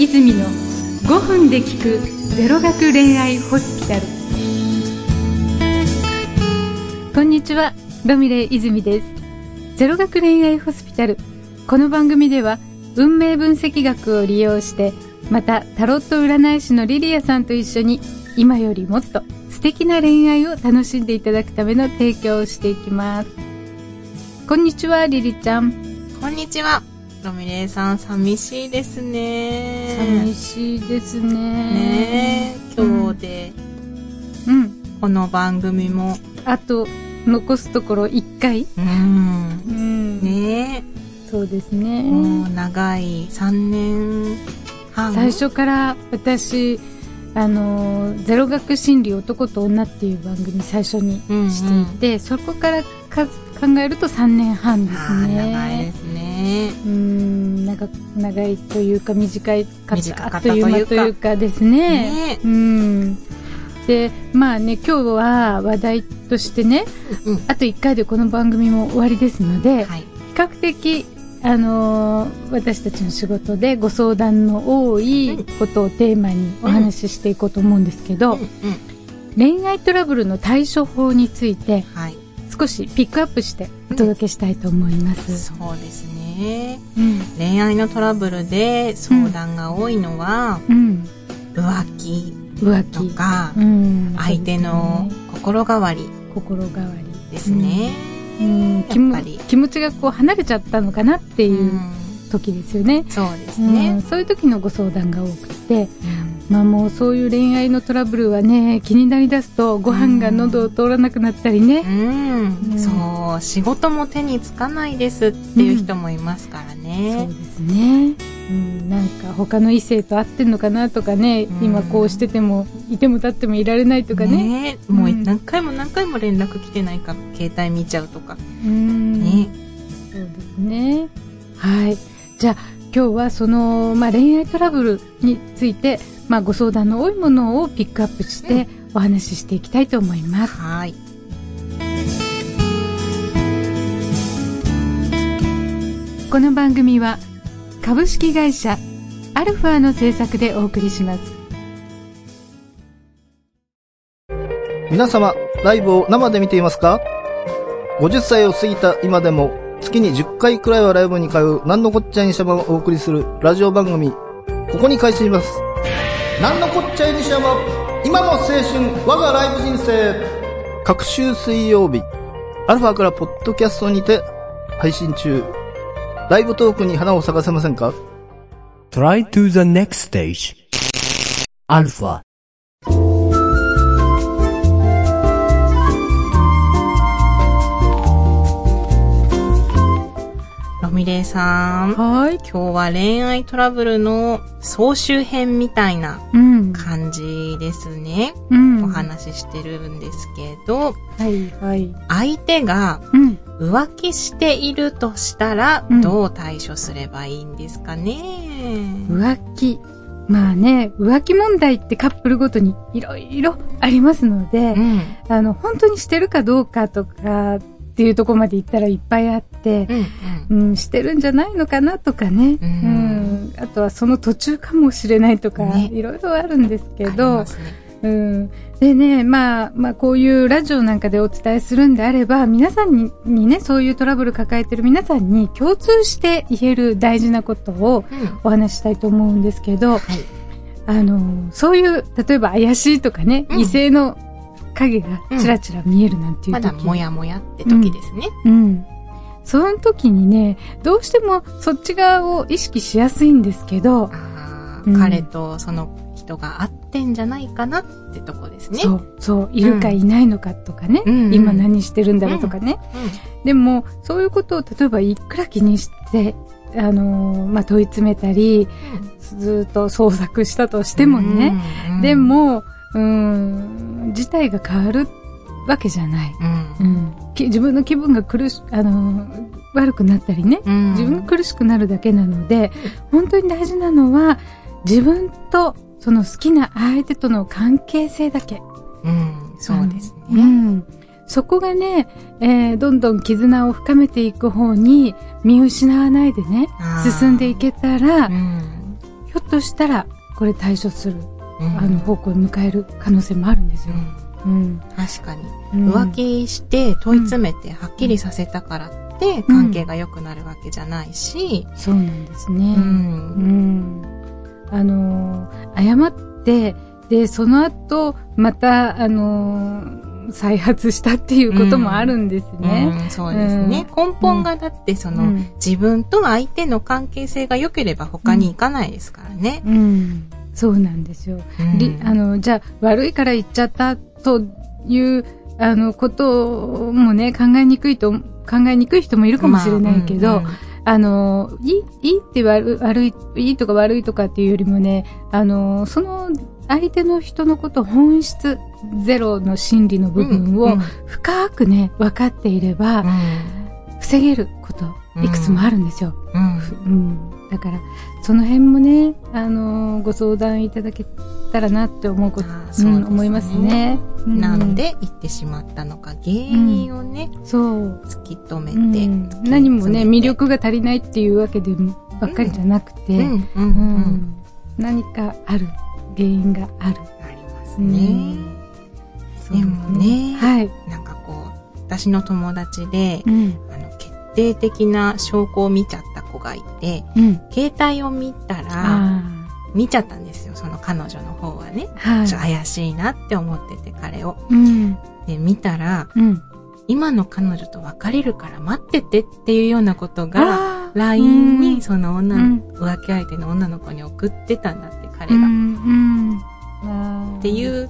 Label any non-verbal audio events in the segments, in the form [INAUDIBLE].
泉の5分で聞くゼロ学恋愛ホスピタル。こんにちはロミレイ泉です。ゼロ学恋愛ホスピタル。この番組では運命分析学を利用してまたタロット占い師のリリアさんと一緒に今よりもっと素敵な恋愛を楽しんでいただくための提供をしていきます。こんにちはリリちゃん。こんにちは。ロミレイさん寂しいですね。寂しいですね。ね今日で、うん。この番組も。あと残すところ1回。うん。うん。ねそうですもねう長い3年半。最初から私あのゼロ学心理男と女っていう番組最初にしていて、そこからか考えると3年半ですね。長いですね。うん長長いというか短いか短かったあっという間というかというかですね。ね。うん。でまあね今日は話題としてねうんあと1回でこの番組も終わりですので、はい。比較的あのー私たちの仕事でご相談の多いことをテーマにお話ししていこうと思うんですけど、うんうん。恋愛トラブルの対処法についてはい少しピックアップしてお届けしたいと思います。そうですね。うん、恋愛のトラブルで相談が多いのは、うん、浮気浮気、とか、うん、相手の心変わり。心変わりですね、うん、気もやっぱり。気持ちがこう離れちゃったのかなっていう時ですよね。そうですうん。ね、そういう時のご相談が多くて、まあもうそういう恋愛のトラブルはね、気になりだすとご飯が喉を通らなくなったりうね。ん、うんそう仕事も手につかないですっていう人もいますからそうね、ですね。うん、なんか他の異性と会ってんのかなとかね、うん今こうしてても、いても立ってもいられないとかね。ねもううん何回も何回も連絡来てないか携帯見ちゃうとかうん。ね、そうですね。はい。じゃあ今日はその、まあ、恋愛トラブルについて、まあ、ご相談の多いものをピックアップしてお話ししていきたいと思います。はいこの番組は株式会社アルファの制作でお送りします。皆様、ライブを生で見ていますか ?50 歳を過ぎた今でも、月に10回くらいはライブに通う、なんのこっちゃいにしゃばをお送りするラジオ番組、ここに開始します。なんのこっちゃいにしゃば、今の青春、我がライブ人生。各週水曜日、アルファからポッドキャストにて配信中。ライブトークに花を咲かせませんか？Try to the next stage. Alpha. ロミレイさんはい。今日は恋愛トラブルの総集編みたいなうん。感じですね、うん。お話ししてるんですけどはい、はい。相手がうん。浮気しているとしたらうんどう対処すればいいんですかね、浮気。まあね、浮気問題ってカップルごとにいろいろありますので、うんあの、本当にしてるかどうかとかっていうところまで行ったらいっぱいあって、うんうん、してるんじゃないのかなとかね、ううん。ん、あとはその途中かもしれないとか、ね。いろいろあるんですけど。うん、でね、まあ、まあ、こういうラジオなんかでお伝えするんであれば、皆さんににね、そういうトラブル抱えてる皆さんに共通して言える大事なことをうん。お話ししたいと思うんですけど、はい。あの、そういう、例えば怪しいとかね、うん。異性の影がちらちら見えるなんていう時、まだもやもやって時ですね、うん。その時にね、どうしてもそっち側を意識しやすいんですけど、あーうん。彼とその人が合ってんじゃないかなってとこですね。そう、そう、いるかいないのかとかね、うん。うん。今何してるんだろうとかね。でも、そういうことを例えばいくら気にして、あのーまあ、問い詰めたり、ずっと捜索したとしてもね、うん。うん。でも、うん、事態が変わるわけじゃない。うん。うん、き自分の気分が苦し、あのー悪くなったりね、うん。自分が苦しくなるだけなので、本当に大事なのは、自分とその好きな相手との関係性だけ。うん。そうですうね、ん。そこがね、えーどんどん絆を深めていく方に見失わないでね進んでいけたらう、ん。ひょっとしたら、これ対処する、うんあの、方向に迎える可能性もあるんですよ。うん。確かに。うん浮気して問い詰めてはっきりさせたからって関係が良くなるわけじゃないし、そうなんですね。う。うんん。あのー、謝って、で、その後、また、あのー再発したっていうこともあるんですね。うんそうですね。根本がだってその、うん自分と相手の関係性が良ければ他に行かないですからね。うん。そうなんですよ。うんりあの、じゃあ、悪いから言っちゃったという、あの、こともね、考えにくいと、考えにくい人もいるかもしれないけど、まあうんうんあの、いい、いいって悪い、悪い、いいとか悪いとかっていうよりもね、あの、その相手の人のこと本質、ゼロの心理の部分うんを深くね、分かっていれば、防げること、いくつもあるんですよ。うんうん。だから、その辺もね、あの、ご相談いただけたらなって思うこと、そうねん思いますね。うなんで言ってしまったのか、原因をね、そう。突き止めうて。ん何もね、魅力が足りないっていうわけでもばっかりじゃなくて、うんうんううんん何かある、原因がある。ありますね。でもねはい。なんかこう、私の友達で、うん。あの、決定的な証拠を見ちゃっがいて、うん。携帯を見たら、あ見ちゃったんですよ、その彼女の方はね。あ。はいちょっと怪しいなって思ってて、彼を。うん。で、見たら、うん。今の彼女と別れるから待っててっていうようなことが、が LINE にその女の、うん浮気相手の女の子に送ってたんだって、彼が。うん。うん。っていう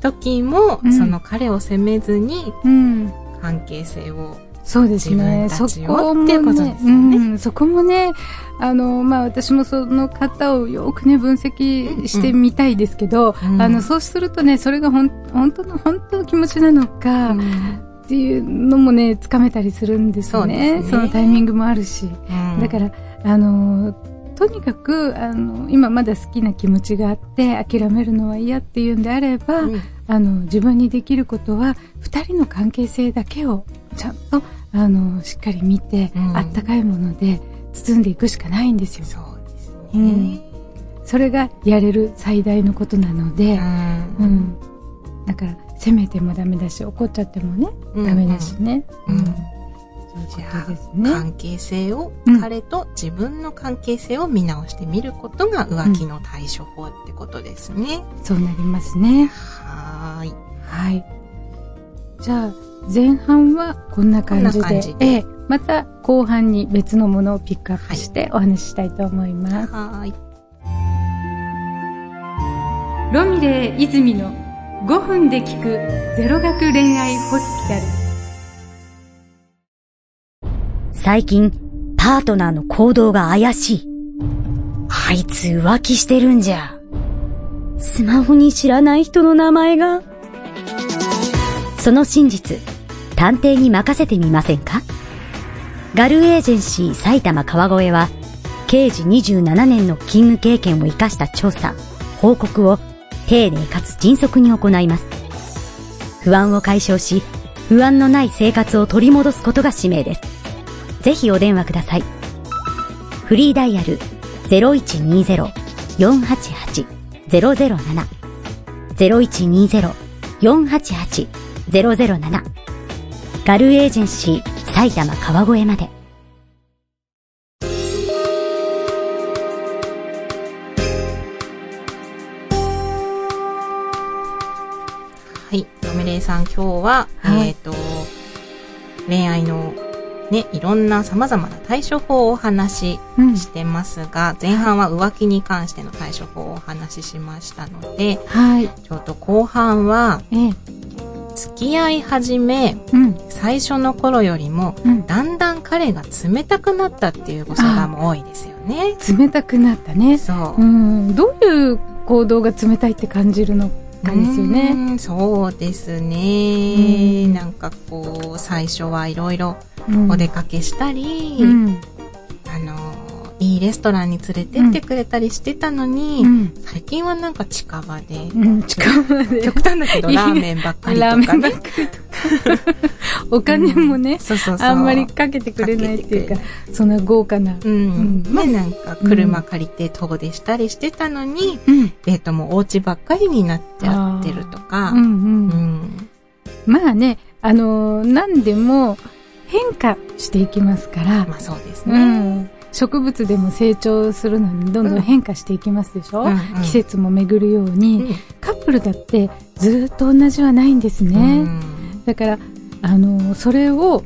時も、うんその彼を責めずにうん。関係性を、そうですね。そこもねうん、そこもね、あの、まあ、私もその方をよくね、分析してみたいですけど、うん。あの、そうするとね、それがほん、本当の、本当の気持ちなのか、っていうのもね、つかめたりするんですそうね。ですね。そのタイミングもあるし。うん。だから、あの、とにかく、あの、今まだ好きな気持ちがあって、諦めるのは嫌っていうんであれば、うん。あの、自分にできることは、二人の関係性だけをちゃんと、あの、しっかり見て、うんあったかいもので包んでいくしかないんですよ。そうですね。うんそれがやれる最大のことなので、ううんん。だから、責めてもダメだし、怒っちゃってもね、うんダメだしね。うんそういうじゃあ、ね。関係性を、うん彼と自分の関係性を見直してみることが浮気の対処法ってことですね。そうなりますね。はーい。はい。じゃあ、前半はこんな感じで、ええまた後半に別のものをピックアップしてお話ししたいと思います。はーい。ロミレイ泉の5分で聞くゼロ学恋愛ホスピタル。最近、パートナーの行動が怪しい。あいつ浮気してるんじゃ。スマホに知らない人の名前が。その真実、探偵に任せてみませんか？ガルエージェンシー埼玉川越は、刑事27年の勤務経験を活かした調査、報告を丁寧かつ迅速に行います。不安を解消し、不安のない生活を取り戻すことが使命です。ぜひお電話ください。フリーダイヤル0120-488-007 0120-488-007ガルエージェンシー埼玉川越まで。はい。ロメレイさん、今日は、はいえっ、と、恋愛のね、いろんな様々な対処法をお話しうん。してますが、前半は浮気に関しての対処法をお話ししましたので、はい。ちょっと後半は、ええ。付き合い始め、うん。最初の頃よりも、うん。だんだん彼が冷たくなったっていうご相談も多いですよね。冷たくなったね。そうう。ん。どういう行動が冷たいって感じるの？かですようね。んそうですね。うんなんかこう、最初はいろいろうんお出かけしたり、いいレストランに連れてってくれたりしてたのに、うん。最近はなんか近場で、うん。近場で。極端だけどラーメンばっかりとかねラーメンばっ、かりとか。[LAUGHS] お金もね、そうそうそう。あんまりかけてくれないっていうかか、そんな豪華な。ううんん。ね、なんか車借りて遠出したりしてたのに、うん。えっともうお家ばっかりになっちゃってるとか。まあね、あのー何でも変化していきますから、まあそうですうね。ん。植物でも成長するのにどんどん変化していきますでしょ、うんうん季節も巡るように、うんカップルだってずっと同じはないんですね。うんだから、あの、それを、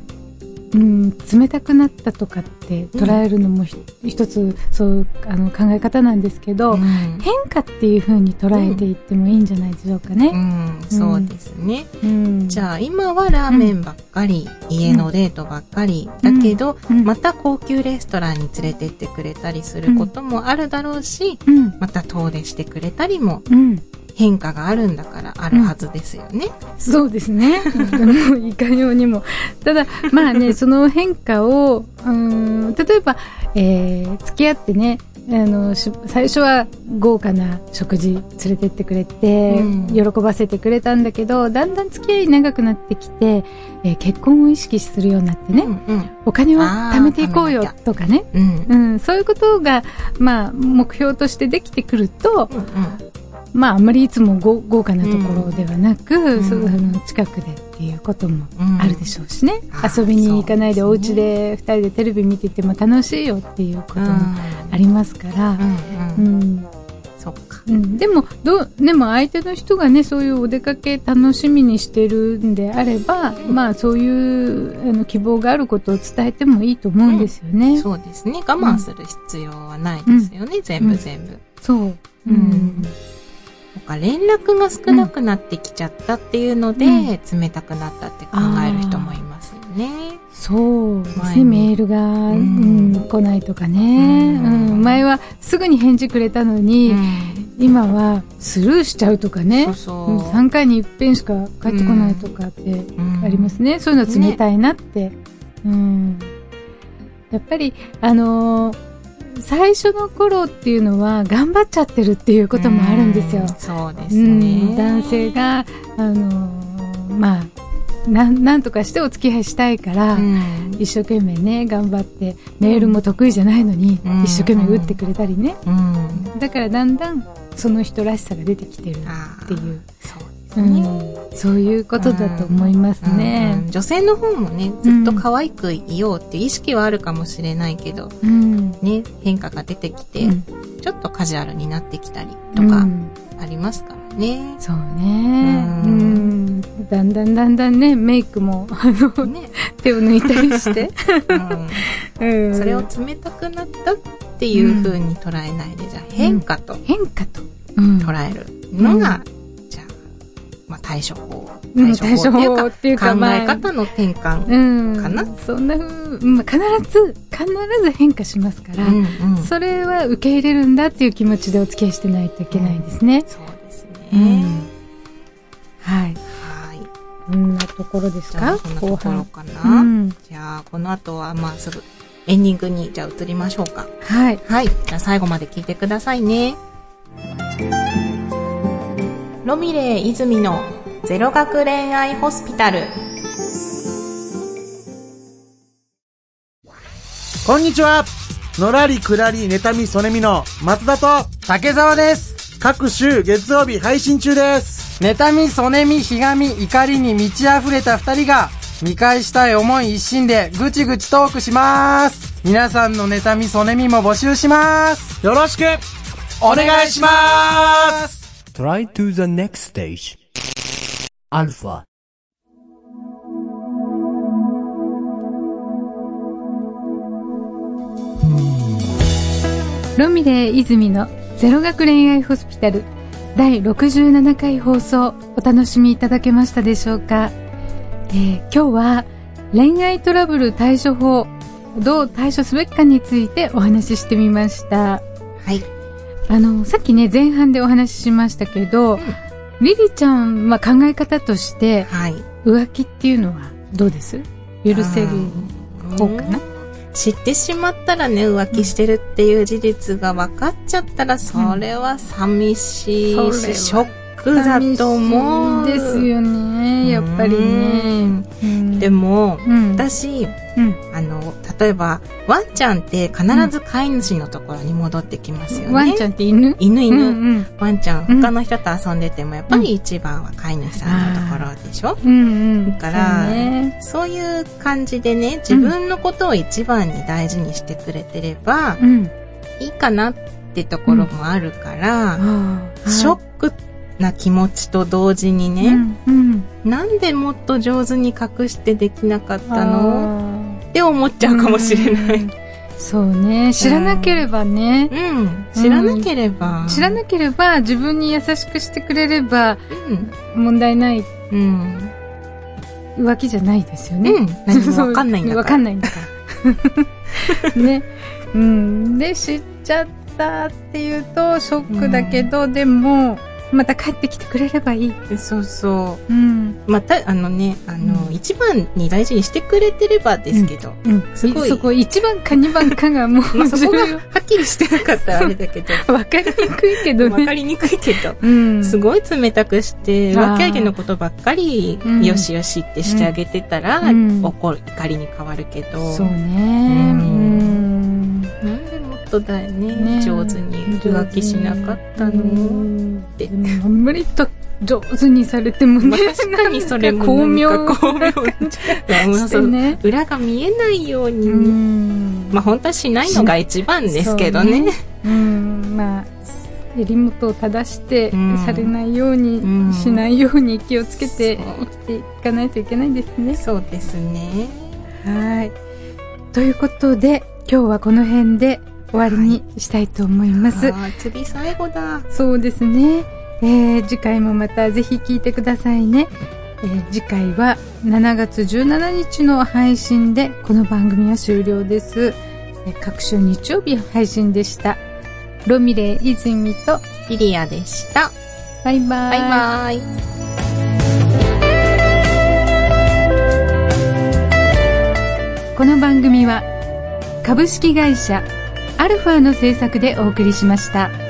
うん、冷たくなったとかって捉えるのもひ、一つ、そう、あの、考え方なんですけど、うん変化っていう風に捉えていってもいいんじゃないでしょうかうね。ん、そうですね。うん。じゃあ今はラーメンばっかり、家のデートばっかり、だけど、うん、また高級レストランに連れてってくれたりすることもあるだろうし、うん、また遠出してくれたりもうん。変化があるんだからあるはずですよね。そうですね。も [LAUGHS] ういかようにも。ただ、まあね、その変化を、うん、例えば、えー、付き合ってね、あの、し最初は豪華な食事連れてってくれて、うん喜ばせてくれたんだけど、だんだん付き合い長くなってきて、えー結婚を意識するようになってね、うんお金を貯めていこうよとかね、うん。うん。うん、そういうことが、まあ、目標としてできてくると、うんまあ、あんまりいつも豪豪華なところではなく、んその近くでっていうこともうんあるでしょうしね。遊びに行かないでお家で二人でテレビ見てても楽しいよっていうことうん。もありますから、ううんうん。んそっか。うん、でもどう、でも相手の人がね、そういうお出かけ楽しみにしてるんであれば、まあそういうあの希望があることを伝えてもいいと思うんですよね。そうですね。我慢する必要はないですよね。全部全部。そう。ううんん。なんか連絡が少なくなってきちゃったっていうので、うん。冷たくなったって考える人もいますよね。そうですね、メールが、うんん。来ないとかね、ううん。ん前はすぐに返事くれたのに、今はスルーしちゃうとかね。そうそう。うん3回に一遍しか帰ってこないとかってうん。ありますね、そういうの冷たいなって、うん、やっぱりあのー最初の頃っていうのは頑張っちゃってるっていうこともあるんですよ。うんそうですうんね。男性が、あのーまあ、なん、なんとかしてお付き合いしたいから、うん、一生懸命ね、頑張って、メールも得意じゃないのに、うん一生懸命打ってくれたりね。うん。だからだんだん、その人らしさが出てきてるっていう、そう。ん、そういうことだと思いますねうん。女性の方もね、ずっと可愛くいようって意識はあるかもしれないけど、うん。ね、変化が出てきて、うんちょっとカジュアルになってきたりとかうんありますからね。そうね。ううんん。だんだんだんだんね、メイクも、あの、ね、手を抜いたりして。[LAUGHS] うんうんそれを冷たくなったっていう風に捉えないで、じゃあ変化と変化と、うん捉えるのが、じゃあ、まあ対処法。うん対処法っていうか考まあえ方の転換。うん。かな？そんな風、まあ、必ず、必ず変化しますから、うんうんそれは受け入れるんだっていう気持ちでお付き合いしてないといけないですね。そうですね。うんはい。はい。こんなところですか？こんなところかな？うん。じゃあ、この後は、まあ、すぐ、エンディングに、じゃあ、移りましょうか。はい。はい。じゃあ、最後まで聞いてくださいね。ロミレイ泉のゼロ学恋愛ホスピタル。こんにちはのらりくらり妬みそねみの松田と竹澤です各週月曜日配信中です妬み、そねみ、ひがみ、怒りに満ち溢れた二人が、見返したい思い一心でぐちぐちトークします。皆さんの妬み、そねみも募集します。よろしくお願いします Try to the next stage. Alpha. ロミレイ泉のゼロ学恋愛ホスピタル第67回放送お楽しみいただけましたでしょうか、えー今日は恋愛トラブル対処法どう対処すべきかについてお話ししてみましたはい。あのさっきね前半でお話ししましたけど、リリちゃんは考え方としてはい。浮気っていうのはどうです？許せる方かな？知ってしまったらね、浮気してるっていう事実が分かっちゃったら、それは寂しいし、ショッ楽だと思う。ですよね、やっぱりね。うんで、も、うん、私、うんあの、例えば、ワンちゃんって必ず飼い主のところに戻ってきますよね。ワンちゃんって犬？犬犬、うんうんワンちゃん、うん他の人と遊んでても、やっぱり一番は飼い主さんのところでしょ、うんうん。だからそうねそういう感じでね、自分のことを一番に大事にしてくれてれば、うん。いいかなってところもあるから、ショックな気持ちと同時にね、うんうん。なんでもっと上手に隠してできなかったの？あって思っちゃうかもしれない。うんそうね。知らなければね。うん。知らなければ。知らなければ自分に優しくしてくれればうん。問題ないうん。浮気じゃないですよね。うん。何もわかんないんだから。わかんないんだから。[LAUGHS] ね。うん。で、知っちゃったっていうとショックだけど、でも、また帰ってきてくれればいい。そうそう。うん。また、あのね、あの、一番に大事にしてくれてればですけど。うん。すごいそこ1番か2番かがもう [LAUGHS] まあ、そこが重はっきりしてなかったらあれだけど。[LAUGHS] 要わかりにくいけどわかね。りにくいけど。うん。すごい冷たくして、あー浮気相手のことばっかりうん、よしよしってしてあげてたら、怒りに変わるけど。そうね。とだよね。ね上手に浮気しなかったの。でもあんまりと上手にされてもね。まあ確かにそれも巧妙巧妙 [LAUGHS] ね。裏が見えないように、うんまあ本当はしないのが一番ですけどね。うん、まあ、襟元を正してうんされないように、うんしないように気をつけて生きていかないといけないですね。そうですね。はい。ということで、今日はこの辺で終わりにしたいと思います。あー次最後だ。そうですね。えー次回もまたぜひ聞いてくださいね。えー次回は7月17日の配信でこの番組は終了です。えー各週日曜日配信でした。ロミレイ泉とリリアでした。バイバイ。バイバイ。この番組は株式会社アルファの制作でお送りしました。